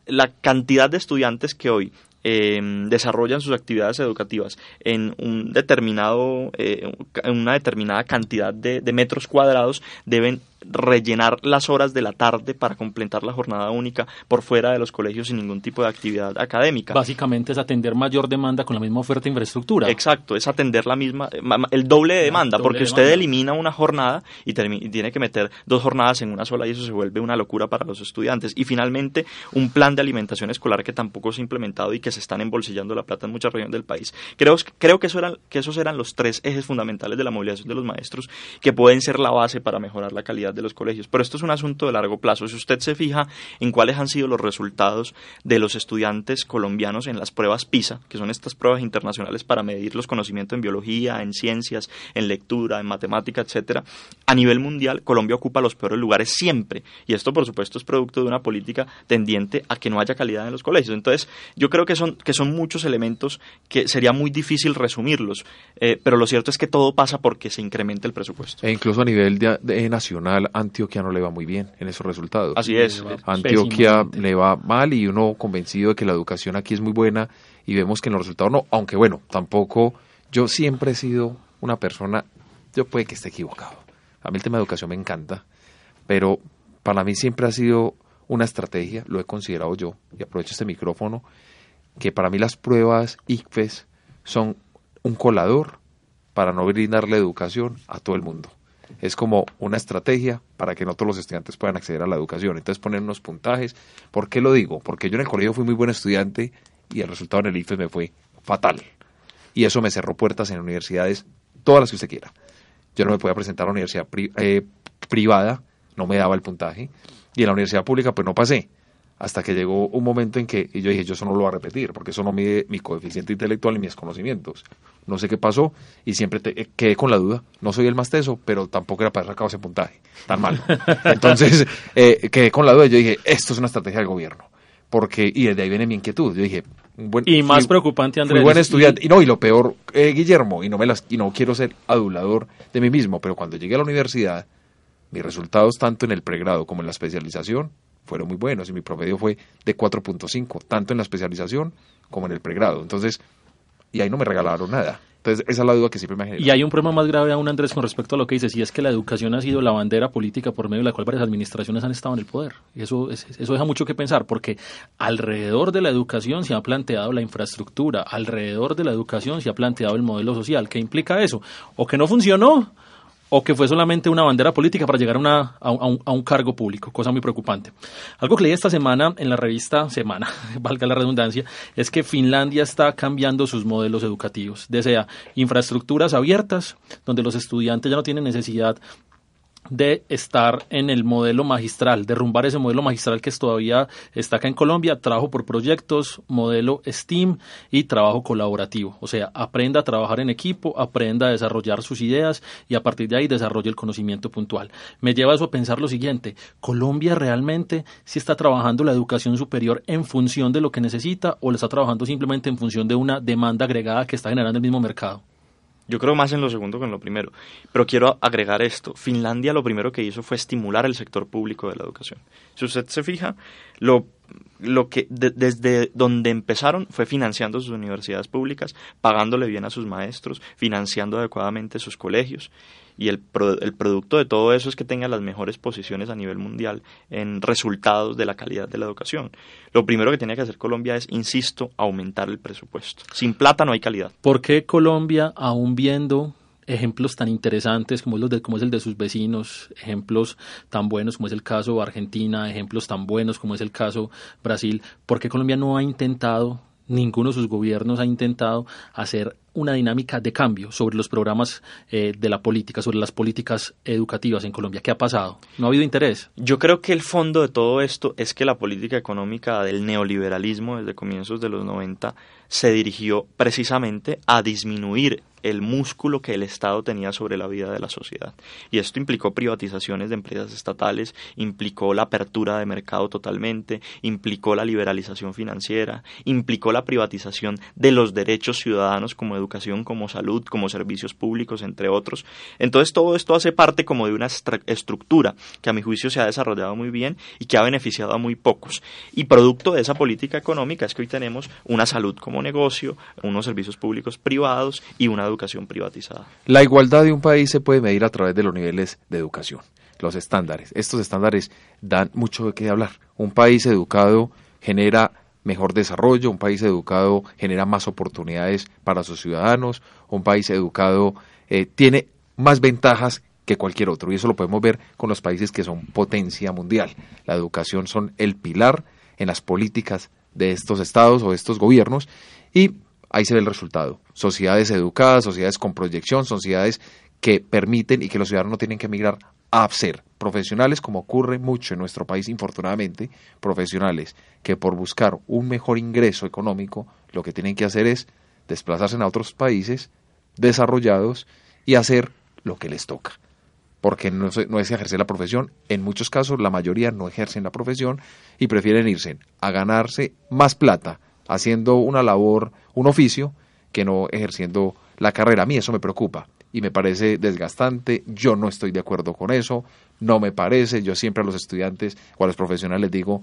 La cantidad de estudiantes que hoy eh, desarrollan sus actividades educativas en un determinado, eh, en una determinada cantidad de, de metros cuadrados deben rellenar las horas de la tarde para completar la jornada única por fuera de los colegios sin ningún tipo de actividad académica. Básicamente es atender mayor demanda con la misma oferta de infraestructura. Exacto, es atender la misma, el doble de demanda, porque usted elimina una jornada y, tiene que meter dos jornadas en una sola y eso se vuelve una locura para los estudiantes. Y finalmente, un plan de alimentación escolar que tampoco se ha implementado y que se están embolsillando la plata en muchas regiones del país. Creo, creo que, eso eran, que esos eran los tres ejes fundamentales de la movilización de los maestros que pueden ser la base para mejorar la calidad de los colegios. Pero esto es un asunto de largo plazo. Si usted se fija en cuáles han sido los resultados de los estudiantes colombianos en las pruebas PISA, que son estas pruebas internacionales para medir los conocimientos en biología, en ciencias, en lectura, en matemática, etcétera, a nivel mundial Colombia ocupa los peores lugares siempre. Y esto, por supuesto, es producto de una política tendiente a que no haya calidad en los colegios. Entonces, yo creo que son, que son muchos elementos que sería muy difícil resumirlos, eh, pero lo cierto es que todo pasa porque se incrementa el presupuesto. E incluso a nivel nacional, Antioquia no le va muy bien en esos resultados. Así es. Antioquia le va mal y uno convencido de que la educación aquí es muy buena y vemos que en los resultados no, aunque bueno, tampoco yo siempre he sido una persona, yo puede que esté equivocado. A mí el tema de educación me encanta, pero para mí siempre ha sido una estrategia, lo he considerado yo, y aprovecho este micrófono, que para mí las pruebas ICFES son un colador para no brindarle educación a todo el mundo es como una estrategia para que no todos los estudiantes puedan acceder a la educación. Entonces poner unos puntajes. ¿Por qué lo digo? Porque yo en el colegio fui muy buen estudiante y el resultado en el IFES me fue fatal. Y eso me cerró puertas en universidades, todas las que usted quiera. Yo no me podía presentar a la universidad eh, privada, no me daba el puntaje. Y en la universidad pública pues no pasé hasta que llegó un momento en que yo dije, yo eso no lo voy a repetir, porque eso no mide mi coeficiente intelectual y mis conocimientos. No sé qué pasó y siempre te, eh, quedé con la duda. No soy el más teso, pero tampoco era para sacar ese puntaje tan mal. [laughs] Entonces eh, quedé con la duda y yo dije, esto es una estrategia del gobierno. Porque, y desde ahí viene mi inquietud. Yo dije, buen, y más preocupante, Andrés. Muy buen estudiante. Y, no, y lo peor, eh, Guillermo, y no, me las, y no quiero ser adulador de mí mismo, pero cuando llegué a la universidad, mis resultados tanto en el pregrado como en la especialización fueron muy buenos y mi promedio fue de 4.5, tanto en la especialización como en el pregrado. Entonces, y ahí no me regalaron nada. Entonces, esa es la duda que siempre me genera. Y hay un problema más grave aún, Andrés, con respecto a lo que dices, y es que la educación ha sido la bandera política por medio de la cual varias administraciones han estado en el poder. Y eso, eso deja mucho que pensar, porque alrededor de la educación se ha planteado la infraestructura, alrededor de la educación se ha planteado el modelo social. ¿Qué implica eso? O que no funcionó, o que fue solamente una bandera política para llegar a, un, un, cargo público, cosa muy preocupante. Algo que leí esta semana en la revista Semana, [laughs] valga la redundancia, es que Finlandia está cambiando sus modelos educativos. Desea infraestructuras abiertas, donde los estudiantes ya no tienen necesidad de estar en el modelo magistral, derrumbar ese modelo magistral que todavía está acá en Colombia, trabajo por proyectos, modelo STEAM y trabajo colaborativo. O sea, aprenda a trabajar en equipo, aprenda a desarrollar sus ideas y a partir de ahí desarrolle el conocimiento puntual. Me lleva eso a pensar lo siguiente, Colombia realmente sí está trabajando la educación superior en función de lo que necesita o le está trabajando simplemente en función de una demanda agregada que está generando el mismo mercado. Yo creo más en lo segundo que en lo primero. Pero quiero agregar esto. Finlandia lo primero que hizo fue estimular el sector público de la educación. Si usted se fija, lo, lo que desde donde empezaron fue financiando sus universidades públicas, pagándole bien a sus maestros, financiando adecuadamente sus colegios y el, el producto de todo eso es que tenga las mejores posiciones a nivel mundial en resultados de la calidad de la educación. Lo primero que tiene que hacer Colombia es, insisto, aumentar el presupuesto. Sin plata no hay calidad. ¿Por qué Colombia, aún viendo ejemplos tan interesantes como, los de, como es el de sus vecinos, ejemplos tan buenos como es el caso Argentina, ejemplos tan buenos como es el caso Brasil, ¿por qué Colombia no ha intentado ninguno de sus gobiernos ha intentado hacer una dinámica de cambio sobre los programas eh, de la política, sobre las políticas educativas en Colombia. ¿Qué ha pasado? ¿No ha habido interés? Yo creo que el fondo de todo esto es que la política económica del neoliberalismo desde comienzos de los 90 se dirigió precisamente a disminuir el músculo que el Estado tenía sobre la vida de la sociedad. Y esto implicó privatizaciones de empresas estatales, implicó la apertura de mercado totalmente, implicó la liberalización financiera, implicó la privatización de los derechos ciudadanos como educación, como salud, como servicios públicos, entre otros. Entonces todo esto hace parte como de una estructura que a mi juicio se ha desarrollado muy bien y que ha beneficiado a muy pocos. Y producto de esa política económica es que hoy tenemos una salud como negocio, unos servicios públicos privados y una educación privatizada. La igualdad de un país se puede medir a través de los niveles de educación, los estándares. Estos estándares dan mucho de qué hablar. Un país educado genera mejor desarrollo, un país educado genera más oportunidades para sus ciudadanos, un país educado eh, tiene más ventajas que cualquier otro y eso lo podemos ver con los países que son potencia mundial. La educación son el pilar en las políticas de estos estados o de estos gobiernos y ahí se ve el resultado. Sociedades educadas, sociedades con proyección, sociedades que permiten y que los ciudadanos no tienen que emigrar a ser profesionales, como ocurre mucho en nuestro país, infortunadamente, profesionales que por buscar un mejor ingreso económico, lo que tienen que hacer es desplazarse a otros países desarrollados y hacer lo que les toca. Porque no, no es ejercer la profesión, en muchos casos la mayoría no ejercen la profesión y prefieren irse a ganarse más plata haciendo una labor, un oficio, que no ejerciendo la carrera. A mí eso me preocupa y me parece desgastante. Yo no estoy de acuerdo con eso, no me parece. Yo siempre a los estudiantes o a los profesionales les digo,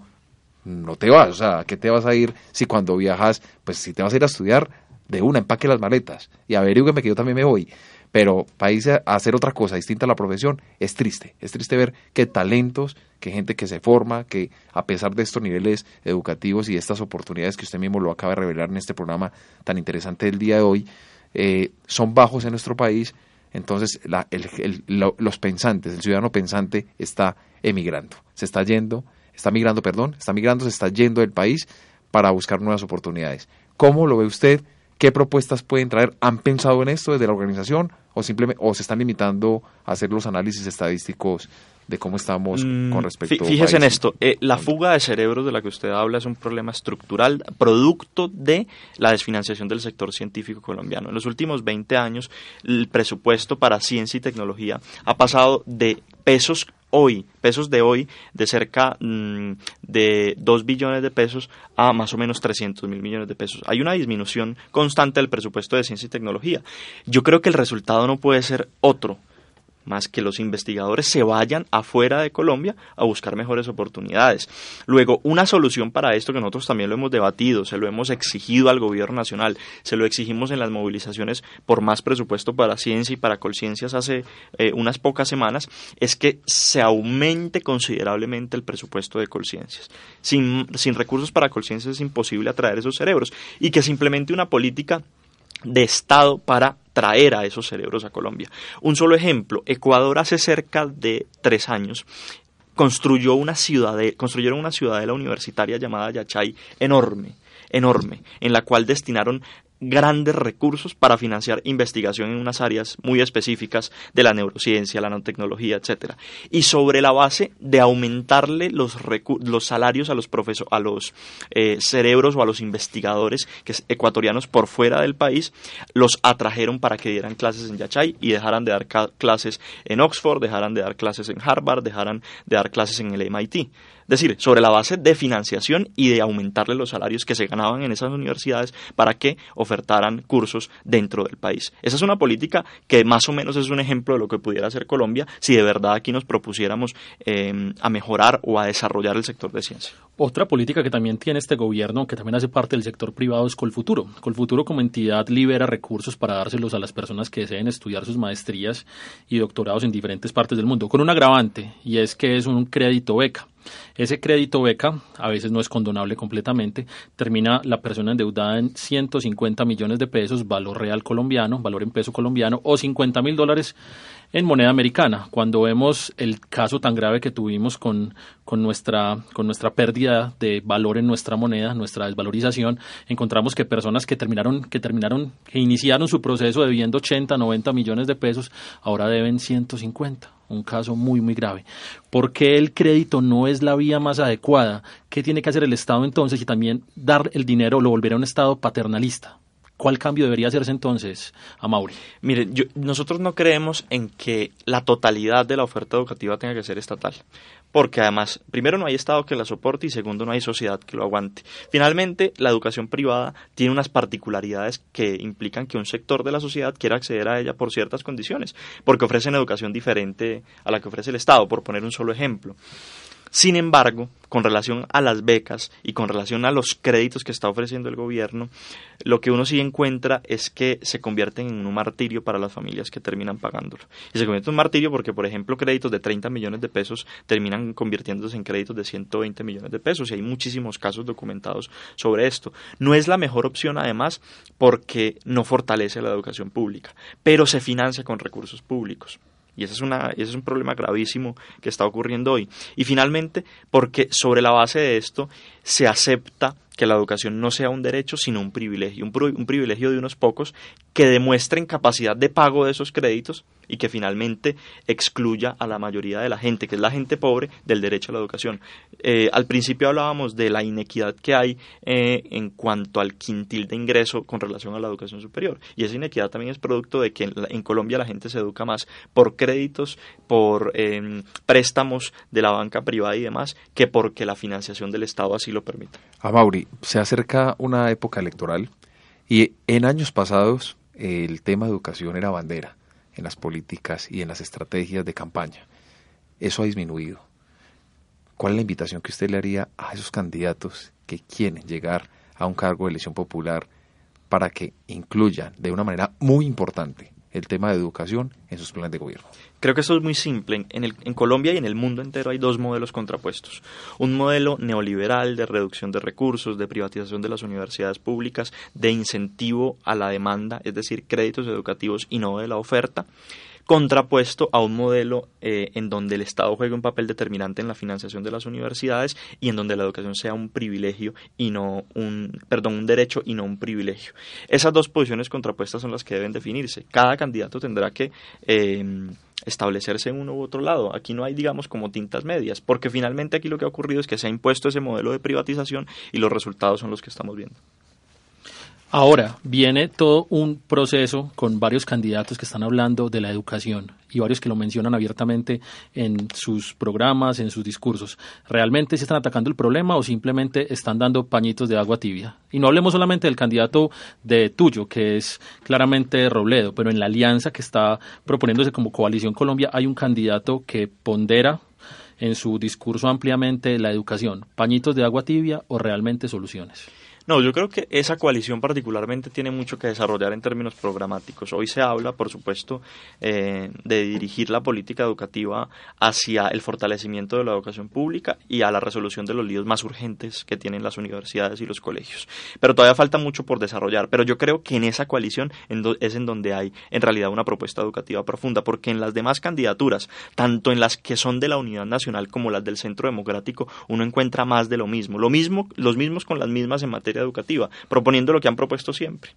no te vas, o sea, ¿qué te vas a ir si cuando viajas, pues si te vas a ir a estudiar, de una, empaque las maletas y averígüeme que yo también me voy. Pero irse a hacer otra cosa distinta a la profesión es triste. Es triste ver que talentos, que gente que se forma, que a pesar de estos niveles educativos y estas oportunidades que usted mismo lo acaba de revelar en este programa tan interesante del día de hoy, eh, son bajos en nuestro país. Entonces la, el, los pensantes, el ciudadano pensante está emigrando, se está yendo, está migrando, perdón, está migrando, se está yendo del país para buscar nuevas oportunidades. ¿Cómo lo ve usted? ¿Qué propuestas pueden traer? ¿Han pensado en esto desde la organización o simplemente o se están limitando a hacer los análisis estadísticos de cómo estamos con mm, respecto Fíjese en esto, eh, la fuga de cerebros de la que usted habla es un problema estructural producto de la desfinanciación del sector científico colombiano. En los últimos 20 años, el presupuesto para ciencia y tecnología ha pasado de pesos hoy, pesos de hoy, de cerca mm, de 2 billones de pesos a más o menos 300 mil millones de pesos. Hay una disminución constante del presupuesto de ciencia y tecnología. Yo creo que el resultado no puede ser otro más que los investigadores se vayan afuera de Colombia a buscar mejores oportunidades. Luego, una solución para esto que nosotros también lo hemos debatido, se lo hemos exigido al gobierno nacional, se lo exigimos en las movilizaciones por más presupuesto para ciencia y para colciencias hace eh, unas pocas semanas, es que se aumente considerablemente el presupuesto de colciencias. Sin, sin recursos para colciencias es imposible atraer esos cerebros y que se implemente una política de Estado para traer a esos cerebros a Colombia. Un solo ejemplo, Ecuador hace cerca de tres años construyó una construyeron una ciudadela universitaria llamada Yachay enorme, enorme, en la cual destinaron grandes recursos para financiar investigación en unas áreas muy específicas de la neurociencia, la nanotecnología, etcétera. Y sobre la base de aumentarle los, los salarios a los a los eh, cerebros o a los investigadores que ecuatorianos por fuera del país, los atrajeron para que dieran clases en Yachay y dejaran de dar clases en Oxford, dejaran de dar clases en Harvard, dejaran de dar clases en el MIT. Decir, sobre la base de financiación y de aumentarle los salarios que se ganaban en esas universidades para que ofertaran cursos dentro del país. Esa es una política que más o menos es un ejemplo de lo que pudiera hacer Colombia si de verdad aquí nos propusiéramos eh, a mejorar o a desarrollar el sector de ciencia. Otra política que también tiene este gobierno, que también hace parte del sector privado, es Colfuturo. Colfuturo como entidad libera recursos para dárselos a las personas que deseen estudiar sus maestrías y doctorados en diferentes partes del mundo, con un agravante, y es que es un crédito beca. Ese crédito beca, a veces no es condonable completamente, termina la persona endeudada en 150 millones de pesos, valor real colombiano, valor en peso colombiano, o 50 mil dólares en moneda americana. Cuando vemos el caso tan grave que tuvimos con, con, nuestra, con nuestra pérdida de valor en nuestra moneda, nuestra desvalorización, encontramos que personas que terminaron, que terminaron, que iniciaron su proceso debiendo 80, 90 millones de pesos, ahora deben 150 un caso muy, muy grave. ¿Por qué el crédito no es la vía más adecuada? ¿Qué tiene que hacer el Estado entonces y también dar el dinero lo volver a un Estado paternalista? ¿Cuál cambio debería hacerse entonces, a Mauri? Mire, nosotros no creemos en que la totalidad de la oferta educativa tenga que ser estatal, porque además, primero no hay Estado que la soporte y segundo no hay sociedad que lo aguante. Finalmente, la educación privada tiene unas particularidades que implican que un sector de la sociedad quiera acceder a ella por ciertas condiciones, porque ofrecen educación diferente a la que ofrece el Estado, por poner un solo ejemplo. Sin embargo, con relación a las becas y con relación a los créditos que está ofreciendo el gobierno, lo que uno sí encuentra es que se convierten en un martirio para las familias que terminan pagándolo. Y se convierte en un martirio porque, por ejemplo, créditos de 30 millones de pesos terminan convirtiéndose en créditos de 120 millones de pesos y hay muchísimos casos documentados sobre esto. No es la mejor opción, además, porque no fortalece la educación pública, pero se financia con recursos públicos. Y ese es, una, ese es un problema gravísimo que está ocurriendo hoy. Y finalmente, porque sobre la base de esto se acepta que la educación no sea un derecho, sino un privilegio, un, un, privilegio de unos pocos que demuestren capacidad de pago de esos créditos y que finalmente excluya a la mayoría de la gente, que es la gente pobre, del derecho a la educación. Eh, al principio hablábamos de la inequidad que hay eh, en cuanto al quintil de ingreso con relación a la educación superior. Y esa inequidad también es producto de que en, Colombia la gente se educa más por créditos, por em, préstamos de la banca privada y demás, que porque la financiación del Estado así lo permite. A Mauri, se acerca una época electoral y en años pasados el tema de educación era bandera en las políticas y en las estrategias de campaña. Eso ha disminuido. ¿Cuál es la invitación que usted le haría a esos candidatos que quieren llegar a un cargo de elección popular para que incluyan de una manera muy importante el tema de educación en sus planes de gobierno? Creo que eso es muy simple. En, el, en Colombia y en el mundo entero hay dos modelos contrapuestos. Un modelo neoliberal de reducción de recursos, de privatización de las universidades públicas, de incentivo a la demanda, es decir, créditos educativos y no de la oferta contrapuesto a un modelo eh, en donde el Estado juegue un papel determinante en la financiación de las universidades y en donde la educación sea un privilegio y no un, perdón, un derecho y no un privilegio. Esas dos posiciones contrapuestas son las que deben definirse. Cada candidato tendrá que eh, establecerse en uno u otro lado. Aquí no hay, digamos, como tintas medias, porque finalmente aquí lo que ha ocurrido es que se ha impuesto ese modelo de privatización y los resultados son los que estamos viendo. Ahora viene todo un proceso con varios candidatos que están hablando de la educación y varios que lo mencionan abiertamente en sus programas, en sus discursos. ¿Realmente se están atacando el problema o simplemente están dando pañitos de agua tibia? Y no hablemos solamente del candidato de tuyo, que es claramente Robledo, pero en la alianza que está proponiéndose como Coalición Colombia hay un candidato que pondera en su discurso ampliamente la educación. ¿Pañitos de agua tibia o realmente soluciones? No, yo creo que esa coalición particularmente tiene mucho que desarrollar en términos programáticos. Hoy se habla, por supuesto, eh, de dirigir la política educativa hacia el fortalecimiento de la educación pública y a la resolución de los líos más urgentes que tienen las universidades y los colegios. Pero todavía falta mucho por desarrollar. Pero yo creo que en esa coalición es en donde hay en realidad una propuesta educativa profunda, porque en las demás candidaturas, tanto en las que son de la Unidad Nacional como las del Centro Democrático, uno encuentra más de lo mismo. Lo mismo, los mismos con las mismas en materia educativa, proponiendo lo que han propuesto siempre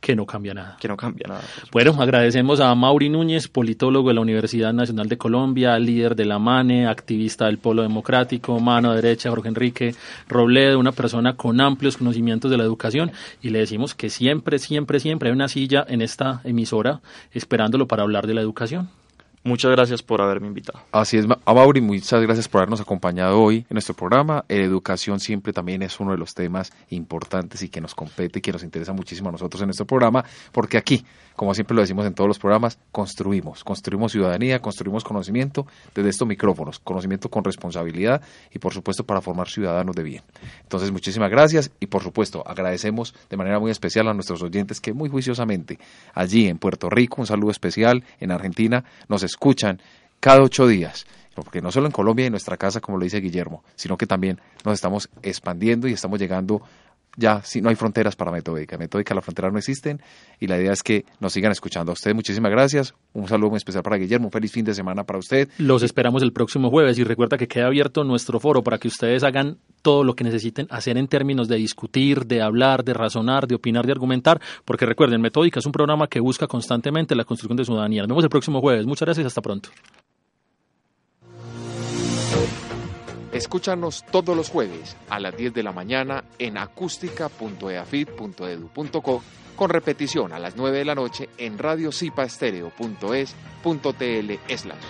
que no cambia nada. Que no cambia nada. Bueno, agradecemos a Mauri Núñez, politólogo de la Universidad Nacional de Colombia, líder de la MANE, activista del Polo Democrático, mano derecha, Jorge Enrique Robledo, una persona con amplios conocimientos de la educación, y le decimos que siempre, siempre, siempre hay una silla en esta emisora esperándolo para hablar de la educación. Muchas gracias por haberme invitado. Así es, a Mauri, muchas gracias por habernos acompañado hoy en nuestro programa. educación siempre también es uno de los temas importantes y que nos compete y que nos interesa muchísimo a nosotros en nuestro programa, porque aquí, como siempre lo decimos en todos los programas, construimos, construimos ciudadanía, construimos conocimiento desde estos micrófonos, conocimiento con responsabilidad y por supuesto para formar ciudadanos de bien. Entonces, muchísimas gracias y por supuesto agradecemos de manera muy especial a nuestros oyentes que muy juiciosamente allí en Puerto Rico, un saludo especial, en Argentina, nos escuchan cada ocho días porque no solo en Colombia y en nuestra casa, como lo dice Guillermo, sino que también nos estamos expandiendo y estamos llegando ya si no hay fronteras para Metódica. Metódica las fronteras no existen y la idea es que nos sigan escuchando. A ustedes muchísimas gracias. Un saludo muy especial para Guillermo. Un feliz fin de semana para usted. Los esperamos el próximo jueves y recuerda que queda abierto nuestro foro para que ustedes hagan todo lo que necesiten hacer en términos de discutir, de hablar, de razonar, de opinar, de argumentar, porque recuerden, Metódica es un programa que busca constantemente la construcción de ciudadanía. Nos vemos el próximo jueves. Muchas gracias y hasta pronto. Escúchanos todos los jueves a las 10 de la mañana en acústica.eafit.edu.co con repetición a las 9 de la noche en radiocipaestereo.es.tl slash.